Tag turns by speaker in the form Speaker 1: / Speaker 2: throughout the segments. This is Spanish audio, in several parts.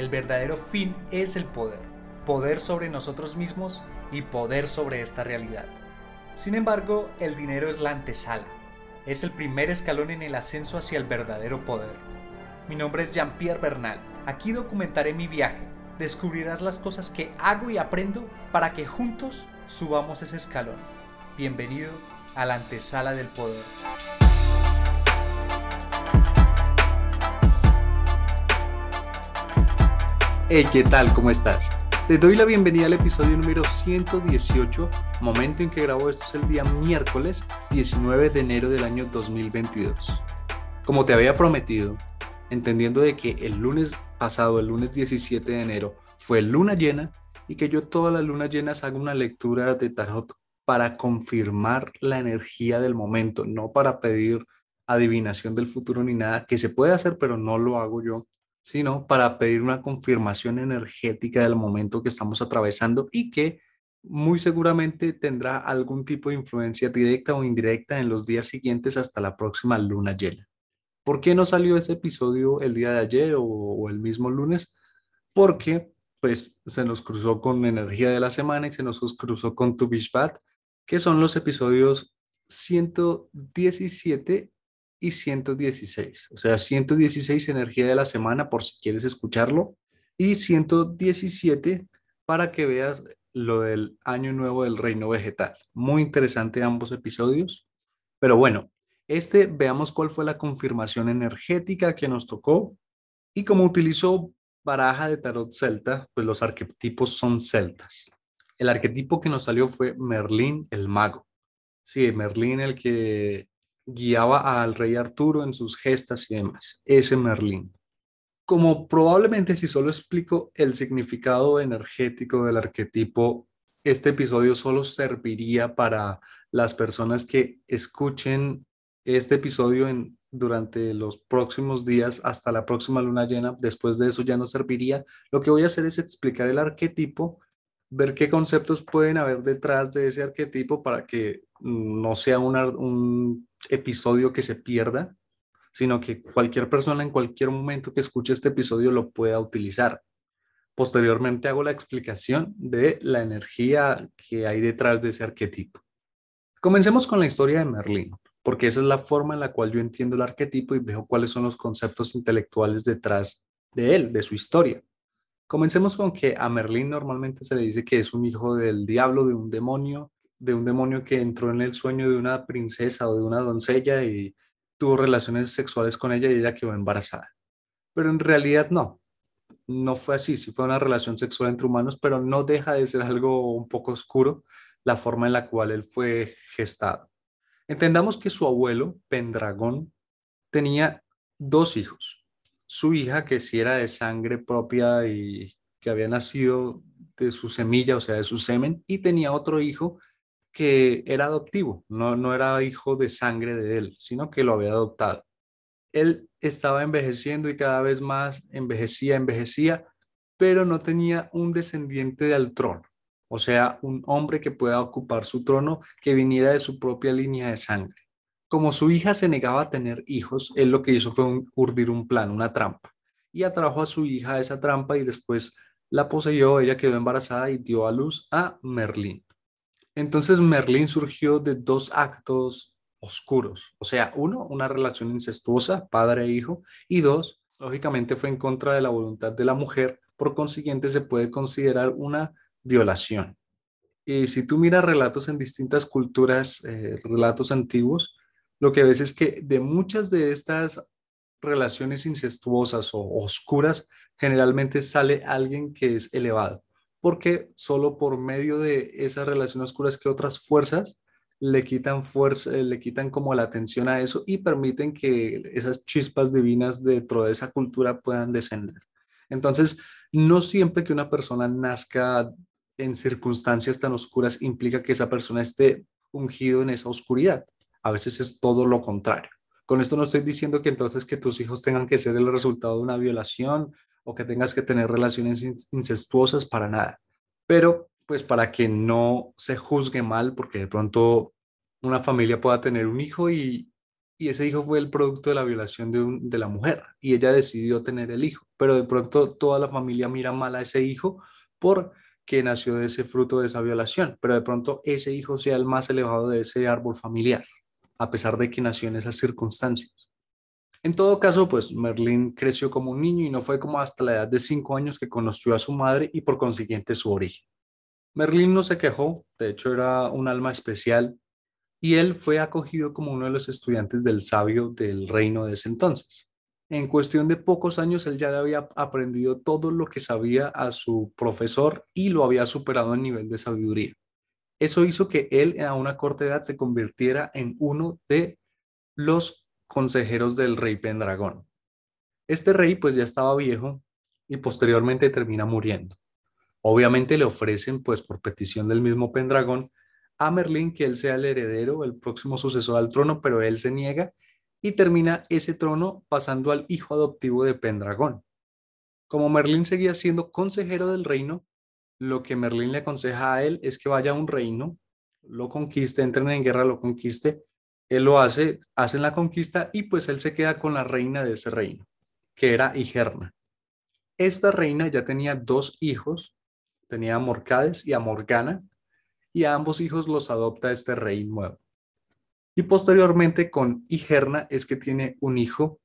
Speaker 1: El verdadero fin es el poder. Poder sobre nosotros mismos y poder sobre esta realidad. Sin embargo, el dinero es la antesala. Es el primer escalón en el ascenso hacia el verdadero poder. Mi nombre es Jean-Pierre Bernal. Aquí documentaré mi viaje. Descubrirás las cosas que hago y aprendo para que juntos subamos ese escalón. Bienvenido a la antesala del poder. Hey, ¿qué tal? ¿Cómo estás? Te doy la bienvenida al episodio número 118, momento en que grabo esto es el día miércoles 19 de enero del año 2022. Como te había prometido, entendiendo de que el lunes pasado, el lunes 17 de enero, fue luna llena y que yo todas las lunas llenas hago una lectura de tarot para confirmar la energía del momento, no para pedir adivinación del futuro ni nada, que se puede hacer, pero no lo hago yo sino para pedir una confirmación energética del momento que estamos atravesando y que muy seguramente tendrá algún tipo de influencia directa o indirecta en los días siguientes hasta la próxima luna llena. ¿Por qué no salió ese episodio el día de ayer o, el mismo lunes? Porque pues se nos cruzó con energía de la semana y se nos cruzó con Tu Bishbat, que son los episodios 117 y 116. O sea, 116 energía de la semana por si quieres escucharlo y 117 para que veas lo del año nuevo del reino vegetal. Muy interesante ambos episodios. Pero bueno, este veamos cuál fue la confirmación energética que nos tocó y como utilizó baraja de tarot celta, pues los arquetipos son celtas. El arquetipo que nos salió fue Merlín el mago. Sí, Merlín el que guiaba al rey Arturo en sus gestas y demás, ese Merlín. Como probablemente si solo explico el significado energético del arquetipo, este episodio solo serviría para las personas que escuchen este episodio en, durante los próximos días hasta la próxima luna llena. Después de eso ya no serviría. Lo que voy a hacer es explicar el arquetipo, ver qué conceptos pueden haber detrás de ese arquetipo para que no sea un episodio que se pierda, sino que cualquier persona en cualquier momento que escuche este episodio lo pueda utilizar. Posteriormente hago la explicación de la energía que hay detrás de ese arquetipo. Comencemos con la historia de Merlín, porque esa es la forma en la cual yo entiendo el arquetipo y veo cuáles son los conceptos intelectuales detrás de él, de su historia. Comencemos con que a Merlín normalmente se le dice que es un hijo del diablo, de un demonio, de un demonio que entró en el sueño de una princesa o de una doncella y tuvo relaciones sexuales con ella y ella quedó embarazada. Pero en realidad no, no fue así, sí fue una relación sexual entre humanos, pero no deja de ser algo un poco oscuro la forma en la cual él fue gestado. Entendamos que su abuelo, Pendragón, tenía dos hijos. Su hija, que sí era de sangre propia y que había nacido de su semilla, o sea, de su semen, y tenía otro hijo que era adoptivo, no, no era hijo de sangre de él, sino que lo había adoptado. Él estaba envejeciendo y cada vez más envejecía, envejecía, pero no tenía un descendiente del trono, o sea, un hombre que pueda ocupar su trono que viniera de su propia línea de sangre. Como su hija se negaba a tener hijos, él lo que hizo fue urdir un plan, una trampa, y atrajo a su hija a esa trampa y después la poseyó, ella quedó embarazada y dio a luz a Merlín. Entonces Merlín surgió de dos actos oscuros. O sea, uno, una relación incestuosa, padre e hijo, y dos, lógicamente fue en contra de la voluntad de la mujer, por consiguiente se puede considerar una violación. Y si tú miras relatos en distintas culturas, eh, relatos antiguos, lo que ves es que de muchas de estas relaciones incestuosas o oscuras, generalmente sale alguien que es elevado, porque solo por medio de esas relaciones oscuras que otras fuerzas le quitan fuerza, le quitan como la atención a eso y permiten que esas chispas divinas dentro de esa cultura puedan descender. Entonces, no siempre que una persona nazca en circunstancias tan oscuras implica que esa persona esté ungido en esa oscuridad. A veces es todo lo contrario. Con esto no estoy diciendo que entonces que tus hijos tengan que ser el resultado de una violación o que tengas que tener relaciones incestuosas para nada. Pero pues para que no se juzgue mal, porque de pronto una familia pueda tener un hijo y, ese hijo fue el producto de la violación de, de la mujer y ella decidió tener el hijo, pero de pronto toda la familia mira mal a ese hijo por que nació de ese fruto de esa violación, pero de pronto ese hijo sea el más elevado de ese árbol familiar a pesar de que nació en esas circunstancias. En todo caso, pues Merlín creció como un niño y no fue como hasta la edad de cinco años que conoció a su madre y por consiguiente su origen. Merlín no se quejó, de hecho era un alma especial y él fue acogido como uno de los estudiantes del sabio del reino de ese entonces. En cuestión de pocos años, él ya había aprendido todo lo que sabía a su profesor y lo había superado en nivel de sabiduría. Eso hizo que él a una corta edad se convirtiera en uno de los consejeros del rey Pendragón. Este rey pues ya estaba viejo y posteriormente termina muriendo. Obviamente le ofrecen pues por petición del mismo Pendragón a Merlín que él sea el heredero, el próximo sucesor al trono, pero él se niega y termina ese trono pasando al hijo adoptivo de Pendragón. Como Merlín seguía siendo consejero del reino, lo que Merlín le aconseja a él es que vaya a un reino, lo conquiste, entren en guerra, lo conquiste, él lo hace, hacen la conquista y pues él se queda con la reina de ese reino, que era Igerna. Esta reina ya tenía dos hijos, tenía a Morcades y a Morgana, y a ambos hijos los adopta este rey nuevo. Y posteriormente con Igerna es que tiene un hijo,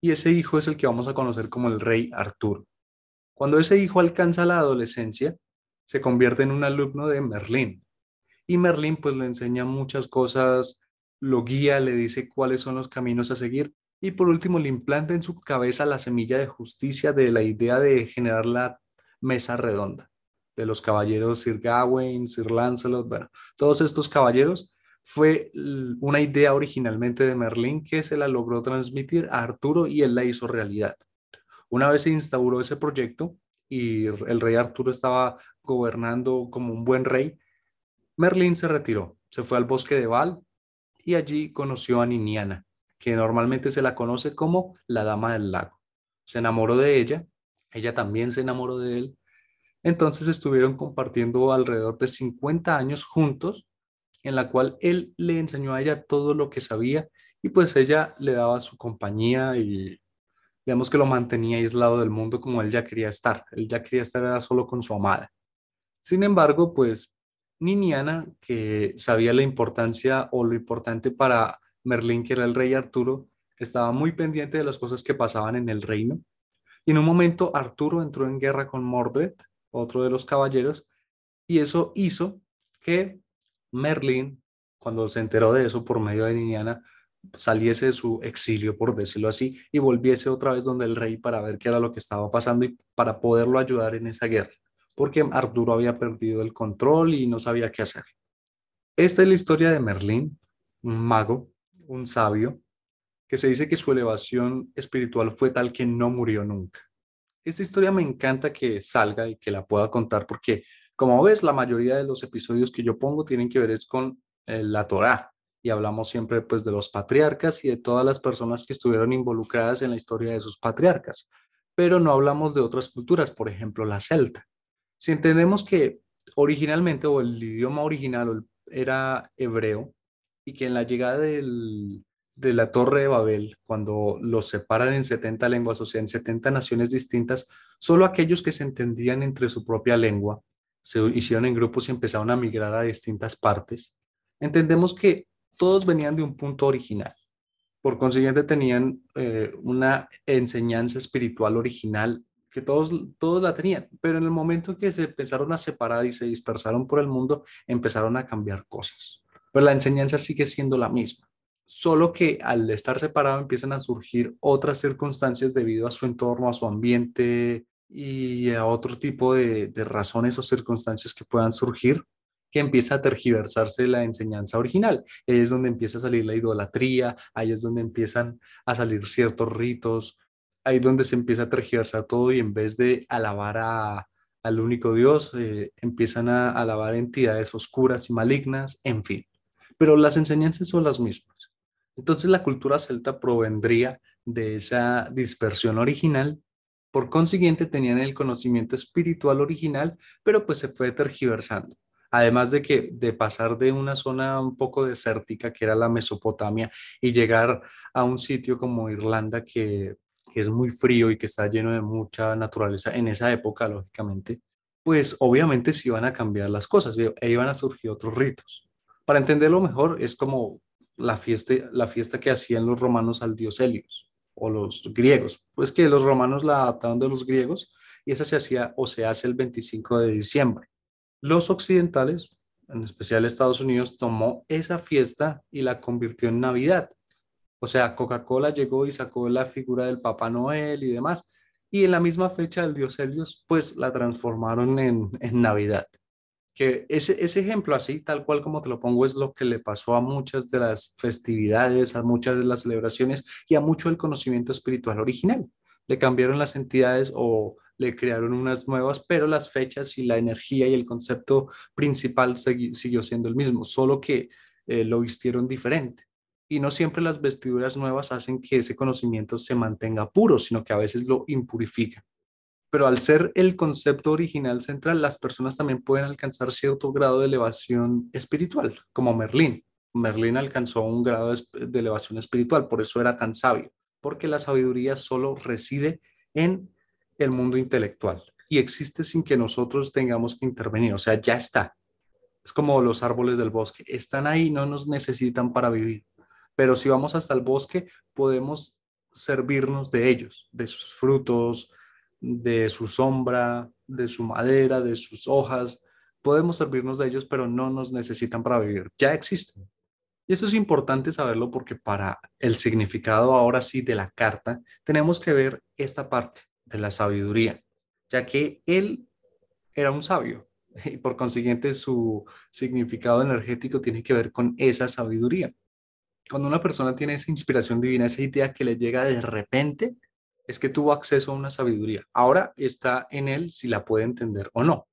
Speaker 1: y ese hijo es el que vamos a conocer como el rey Arturo. Cuando ese hijo alcanza la adolescencia, se convierte en un alumno de Merlín. Y Merlín pues le enseña muchas cosas, lo guía, le dice cuáles son los caminos a seguir y por último le implanta en su cabeza la semilla de justicia de la idea de generar la mesa redonda de los caballeros Sir Gawain, Sir Lancelot, bueno, todos estos caballeros fue una idea originalmente de Merlín que se la logró transmitir a Arturo y él la hizo realidad. Una vez se instauró ese proyecto, y el rey Arturo estaba gobernando como un buen rey, Merlín se retiró, se fue al bosque de Val y allí conoció a Niniana, que normalmente se la conoce como la Dama del Lago. Se enamoró de ella, ella también se enamoró de él, entonces estuvieron compartiendo alrededor de 50 años juntos, en la cual él le enseñó a ella todo lo que sabía y pues ella le daba su compañía y digamos que lo mantenía aislado del mundo como él ya quería estar. Él ya quería estar solo con su amada. Sin embargo, pues Niniana, que sabía la importancia o lo importante para Merlín, que era el rey Arturo, estaba muy pendiente de las cosas que pasaban en el reino. Y en un momento Arturo entró en guerra con Mordred, otro de los caballeros, y eso hizo que Merlín, cuando se enteró de eso por medio de Niniana, saliese de su exilio, por decirlo así, y volviese otra vez donde el rey para ver qué era lo que estaba pasando y para poderlo ayudar en esa guerra, porque Arturo había perdido el control y no sabía qué hacer. Esta es la historia de Merlín, un mago, un sabio, que se dice que su elevación espiritual fue tal que no murió nunca. Esta historia me encanta que salga y que la pueda contar porque, como ves, la mayoría de los episodios que yo pongo tienen que ver con eh, la Torá, y hablamos siempre pues de los patriarcas y de todas las personas que estuvieron involucradas en la historia de sus patriarcas, pero no hablamos de otras culturas, por ejemplo la celta. Si entendemos que originalmente o el idioma original era hebreo y que en la llegada de la Torre de Babel, cuando los separan en 70 lenguas, o sea, en 70 naciones distintas, solo aquellos que se entendían entre su propia lengua se hicieron en grupos y empezaron a migrar a distintas partes. Entendemos que todos venían de un punto original. Por consiguiente, tenían eh, una enseñanza espiritual original que todos, todos la tenían, pero en el momento que se empezaron a separar y se dispersaron por el mundo, empezaron a cambiar cosas. Pero la enseñanza sigue siendo la misma, solo que al estar separado empiezan a surgir otras circunstancias debido a su entorno, a su ambiente y a otro tipo de, de razones o circunstancias que puedan surgir que empieza a tergiversarse la enseñanza original. Ahí es donde empieza a salir la idolatría, ahí es donde empiezan a salir ciertos ritos, ahí donde se empieza a tergiversar todo y en vez de alabar a, al único Dios, eh, empiezan a alabar entidades oscuras y malignas, en fin. Pero las enseñanzas son las mismas. Entonces la cultura celta provendría de esa dispersión original, por consiguiente tenían el conocimiento espiritual original, pero pues se fue tergiversando. Además de que de pasar de una zona un poco desértica que era la Mesopotamia y llegar a un sitio como Irlanda que, es muy frío y que está lleno de mucha naturaleza en esa época, lógicamente, pues obviamente se iban a cambiar las cosas e iban a surgir otros ritos. Para entenderlo mejor, es como la fiesta, la fiesta que hacían los romanos al dios Helios o los griegos, pues que los romanos la adaptaron de los griegos y esa se hacía o se hace el 25 de diciembre. Los occidentales, en especial Estados Unidos, tomó esa fiesta y la convirtió en Navidad. O sea, Coca-Cola llegó y sacó la figura del Papá Noel y demás. Y en la misma fecha del Dios Helios, pues la transformaron en, Navidad. Que ese, ese ejemplo así, tal cual como te lo pongo, es lo que le pasó a muchas de las festividades, a muchas de las celebraciones y a mucho del conocimiento espiritual original. Le cambiaron las entidades o le crearon unas nuevas, pero las fechas y la energía y el concepto principal siguió siendo el mismo, solo que eh, lo vistieron diferente. Y no siempre las vestiduras nuevas hacen que ese conocimiento se mantenga puro, sino que a veces lo impurifican. Pero al ser el concepto original central, las personas también pueden alcanzar cierto grado de elevación espiritual, como Merlín. Merlín alcanzó un grado de elevación espiritual, por eso era tan sabio, porque la sabiduría solo reside en el mundo intelectual y existe sin que nosotros tengamos que intervenir, o sea, ya está. Es como los árboles del bosque, están ahí, no nos necesitan para vivir, pero si vamos hasta el bosque, podemos servirnos de ellos, de sus frutos, de su sombra, de su madera, de sus hojas, podemos servirnos de ellos, pero no nos necesitan para vivir, ya existen. Y esto es importante saberlo porque para el significado ahora sí de la carta, tenemos que ver esta parte de la sabiduría, ya que él era un sabio y por consiguiente su significado energético tiene que ver con esa sabiduría. Cuando una persona tiene esa inspiración divina, esa idea que le llega de repente, es que tuvo acceso a una sabiduría. Ahora está en él si la puede entender o no.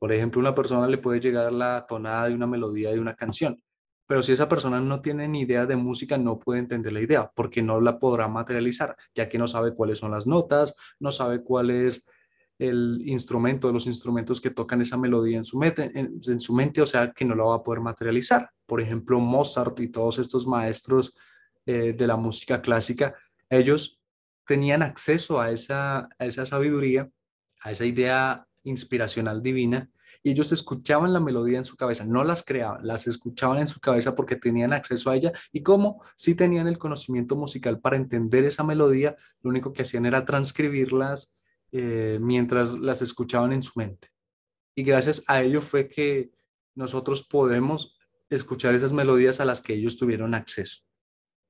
Speaker 1: Por ejemplo, una persona le puede llegar la tonada de una melodía de una canción, pero si esa persona no tiene ni idea de música, no puede entender la idea, porque no la podrá materializar, ya que no sabe cuáles son las notas, no sabe cuál es el instrumento, los instrumentos que tocan esa melodía en su, mente, en, su mente, o sea, que no la va a poder materializar. Por ejemplo, Mozart y todos estos maestros eh, de la música clásica, ellos tenían acceso a esa, a esa sabiduría, a esa idea inspiracional divina, y ellos escuchaban la melodía en su cabeza, no las creaban, las escuchaban en su cabeza porque tenían acceso a ella y como si tenían el conocimiento musical para entender esa melodía, lo único que hacían era transcribirlas eh, mientras las escuchaban en su mente. Y gracias a ello fue que nosotros podemos escuchar esas melodías a las que ellos tuvieron acceso.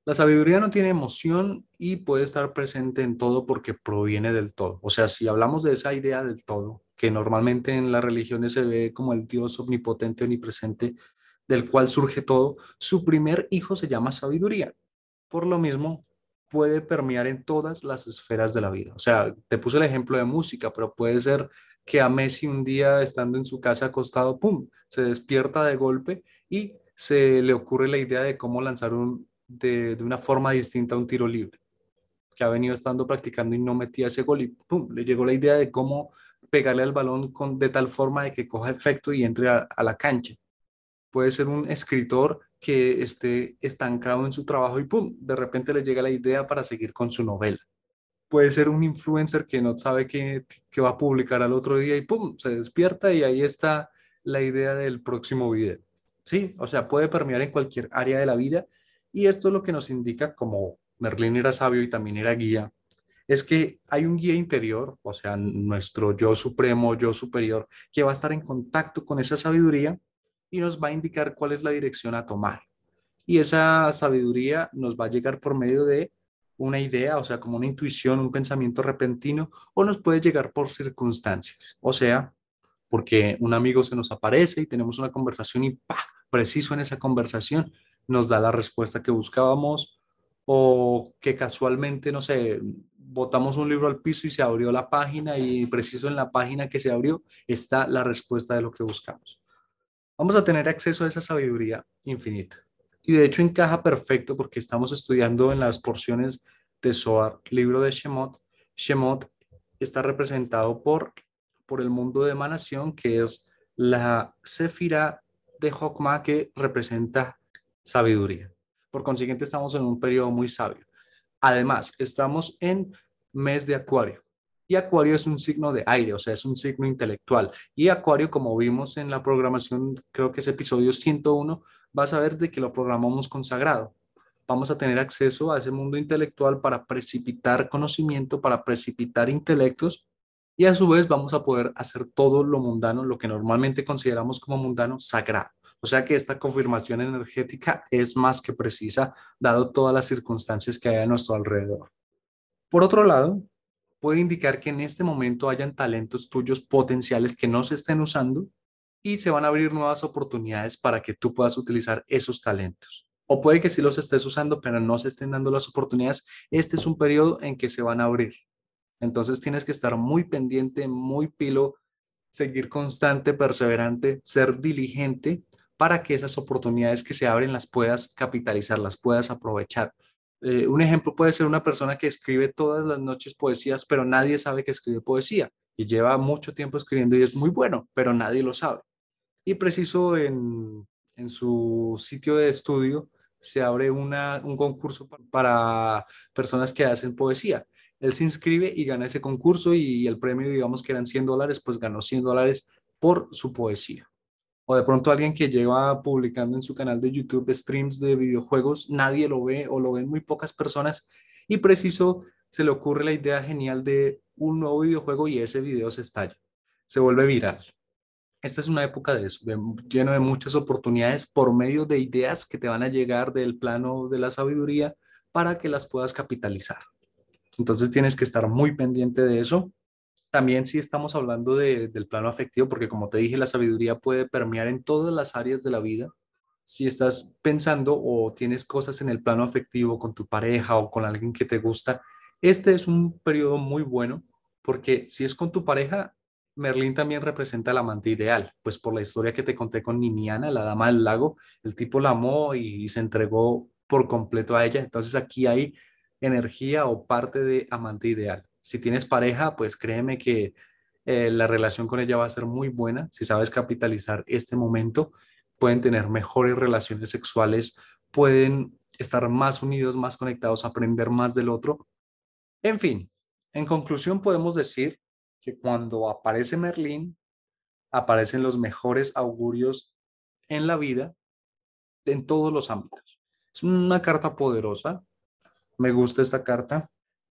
Speaker 1: La sabiduría no tiene emoción y puede estar presente en todo porque proviene del todo. O sea, si hablamos de esa idea del todo, que normalmente en las religiones se ve como el Dios omnipotente, omnipresente, del cual surge todo, su primer hijo se llama sabiduría. Por lo mismo, puede permear en todas las esferas de la vida. O sea, te puse el ejemplo de música, pero puede ser que a Messi un día estando en su casa acostado, ¡pum!, se despierta de golpe y se le ocurre la idea de cómo lanzar un, de, de una forma distinta un tiro libre, que ha venido estando practicando y no metía ese gol y ¡pum!, le llegó la idea de cómo pegarle al balón con, de tal forma de que coja efecto y entre a, la cancha. Puede ser un escritor que esté estancado en su trabajo y ¡pum! De repente le llega la idea para seguir con su novela. Puede ser un influencer que no sabe qué, va a publicar al otro día y ¡pum! Se despierta y ahí está la idea del próximo video. Sí, o sea, puede permear en cualquier área de la vida y esto es lo que nos indica como Merlín era sabio y también era guía, es que hay un guía interior, o sea, nuestro yo supremo, yo superior, que va a estar en contacto con esa sabiduría y nos va a indicar cuál es la dirección a tomar. Y esa sabiduría nos va a llegar por medio de una idea, o sea, como una intuición, un pensamiento repentino, o nos puede llegar por circunstancias, o sea, porque un amigo se nos aparece y tenemos una conversación y ¡pah! preciso en esa conversación nos da la respuesta que buscábamos, o que casualmente, no sé, botamos un libro al piso y se abrió la página y preciso en la página que se abrió está la respuesta de lo que buscamos. Vamos a tener acceso a esa sabiduría infinita. Y de hecho encaja perfecto porque estamos estudiando en las porciones de Zohar, libro de Shemot. Shemot está representado por, por el mundo de emanación, que es la Sefira de Hokmah que representa sabiduría. Por consiguiente, estamos en un periodo muy sabio. Además, estamos en mes de Acuario. Y Acuario es un signo de aire, o sea, es un signo intelectual. Y Acuario, como vimos en la programación, creo que es episodio 101, vas a ver de que lo programamos consagrado. Vamos a tener acceso a ese mundo intelectual para precipitar conocimiento, para precipitar intelectos y a su vez vamos a poder hacer todo lo mundano, lo que normalmente consideramos como mundano, sagrado. O sea que esta confirmación energética es más que precisa, dado todas las circunstancias que hay a nuestro alrededor. Por otro lado, puede indicar que en este momento hayan talentos tuyos potenciales que no se estén usando y se van a abrir nuevas oportunidades para que tú puedas utilizar esos talentos. O puede que sí los estés usando, pero no se estén dando las oportunidades. Este es un periodo en que se van a abrir. Entonces tienes que estar muy pendiente, muy pilo, seguir constante, perseverante, ser diligente para que esas oportunidades que se abren las puedas capitalizar, las puedas aprovechar. Eh, un ejemplo puede ser una persona que escribe todas las noches poesías, pero nadie sabe que escribe poesía y lleva mucho tiempo escribiendo y es muy bueno, pero nadie lo sabe. Y preciso en, en su sitio de estudio se abre una, un concurso para personas que hacen poesía. Él se inscribe y gana ese concurso y el premio, digamos que eran 100 dólares, pues ganó 100 dólares por su poesía o de pronto alguien que lleva publicando en su canal de YouTube streams de videojuegos, nadie lo ve o lo ven muy pocas personas y preciso se le ocurre la idea genial de un nuevo videojuego y ese video se estalla, se vuelve viral. Esta es una época de eso, lleno de muchas oportunidades por medio de ideas que te van a llegar del plano de la sabiduría para que las puedas capitalizar. Entonces tienes que estar muy pendiente de eso también si estamos hablando del plano afectivo, porque como te dije, la sabiduría puede permear en todas las áreas de la vida. Si estás pensando o tienes cosas en el plano afectivo con tu pareja o con alguien que te gusta, este es un periodo muy bueno porque si es con tu pareja, Merlín también representa el amante ideal, pues por la historia que te conté con Niniana, la dama del lago, el tipo la amó y se entregó por completo a ella. Entonces aquí hay energía o parte de amante ideal. Si tienes pareja, pues créeme que eh, la relación con ella va a ser muy buena. Si sabes capitalizar este momento, pueden tener mejores relaciones sexuales, pueden estar más unidos, más conectados, aprender más del otro. En fin, en conclusión podemos decir que cuando aparece Merlín, aparecen los mejores augurios en la vida, en todos los ámbitos. Es una carta poderosa. Me gusta esta carta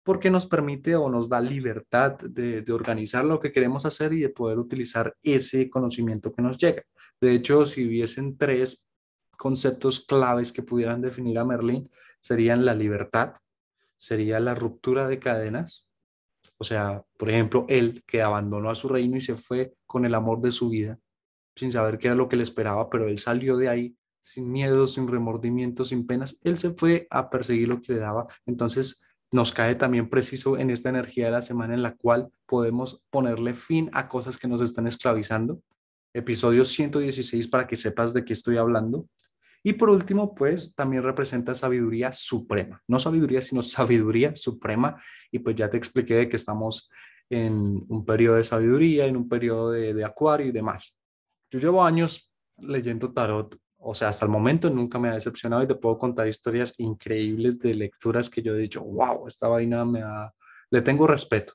Speaker 1: porque nos permite o nos da libertad de, organizar lo que queremos hacer y de poder utilizar ese conocimiento que nos llega. De hecho, si hubiesen tres conceptos claves que pudieran definir a Merlín, serían la libertad, sería la ruptura de cadenas, o sea, por ejemplo, él que abandonó a su reino y se fue con el amor de su vida, sin saber qué era lo que le esperaba, pero él salió de ahí sin miedo, sin remordimiento, sin penas, él se fue a perseguir lo que le daba. Entonces, nos cae también preciso en esta energía de la semana en la cual podemos ponerle fin a cosas que nos están esclavizando. Episodio 116 para que sepas de qué estoy hablando. Y por último, pues también representa sabiduría suprema. No sabiduría, sino sabiduría suprema. Y pues ya te expliqué de que estamos en un periodo de sabiduría, en un periodo de, de acuario y demás. Yo llevo años leyendo tarot o sea, hasta el momento nunca me ha decepcionado y te puedo contar historias increíbles de lecturas que yo he dicho, wow, esta vaina me ha... le tengo respeto.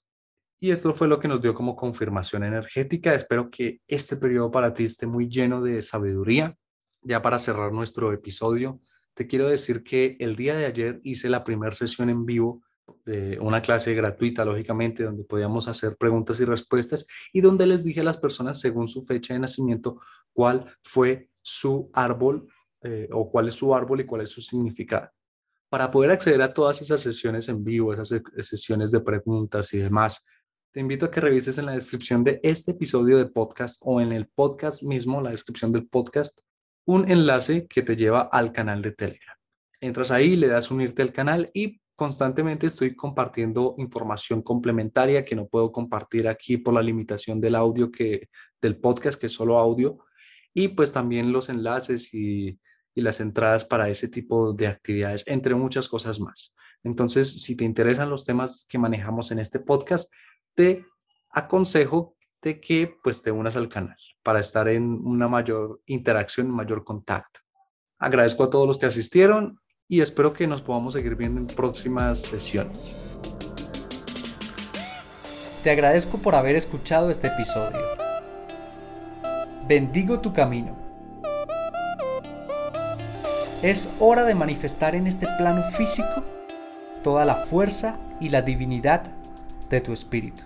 Speaker 1: Y esto fue lo que nos dio como confirmación energética. Espero que este periodo para ti esté muy lleno de sabiduría. ya para cerrar nuestro episodio, te quiero decir que el día de ayer hice la primera sesión en vivo de una clase gratuita, lógicamente, donde podíamos hacer preguntas y respuestas y donde les dije a las personas, según su fecha de nacimiento, cuál fue su árbol eh, o cuál es su árbol y cuál es su significado. Para poder acceder a todas esas sesiones en vivo, esas sesiones de preguntas y demás, te invito a que revises en la descripción de este episodio de podcast o en el podcast mismo, la descripción del podcast, un enlace que te lleva al canal de Telegram. Entras ahí, le das unirte al canal y constantemente estoy compartiendo información complementaria que no puedo compartir aquí por la limitación del audio que del podcast que es solo audio y pues también los enlaces y, las entradas para ese tipo de actividades entre muchas cosas más. Entonces, si te interesan los temas que manejamos en este podcast, te aconsejo de que pues te unas al canal para estar en una mayor interacción, mayor contacto. Agradezco a todos los que asistieron y espero que nos podamos seguir viendo en próximas sesiones.
Speaker 2: Te agradezco por haber escuchado este episodio. Bendigo tu camino. Es hora de manifestar en este plano físico toda la fuerza y la divinidad de tu espíritu.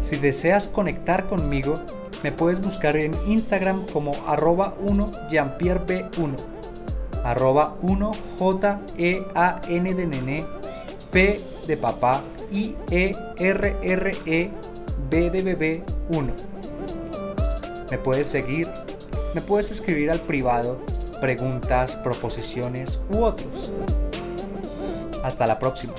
Speaker 2: Si deseas conectar conmigo, me puedes buscar en Instagram como arroba 1 jeanpierreb1 arroba 1 j e p de papá i e r r e b de bebé 1 me puedes seguir me puedes escribir al privado preguntas proposiciones u otros hasta la próxima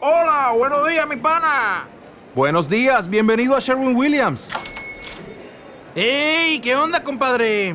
Speaker 3: Hola, buenos días, mi pana.
Speaker 4: Buenos días, bienvenido a Sherwin Williams.
Speaker 3: ¡Ey! ¿Qué onda, compadre?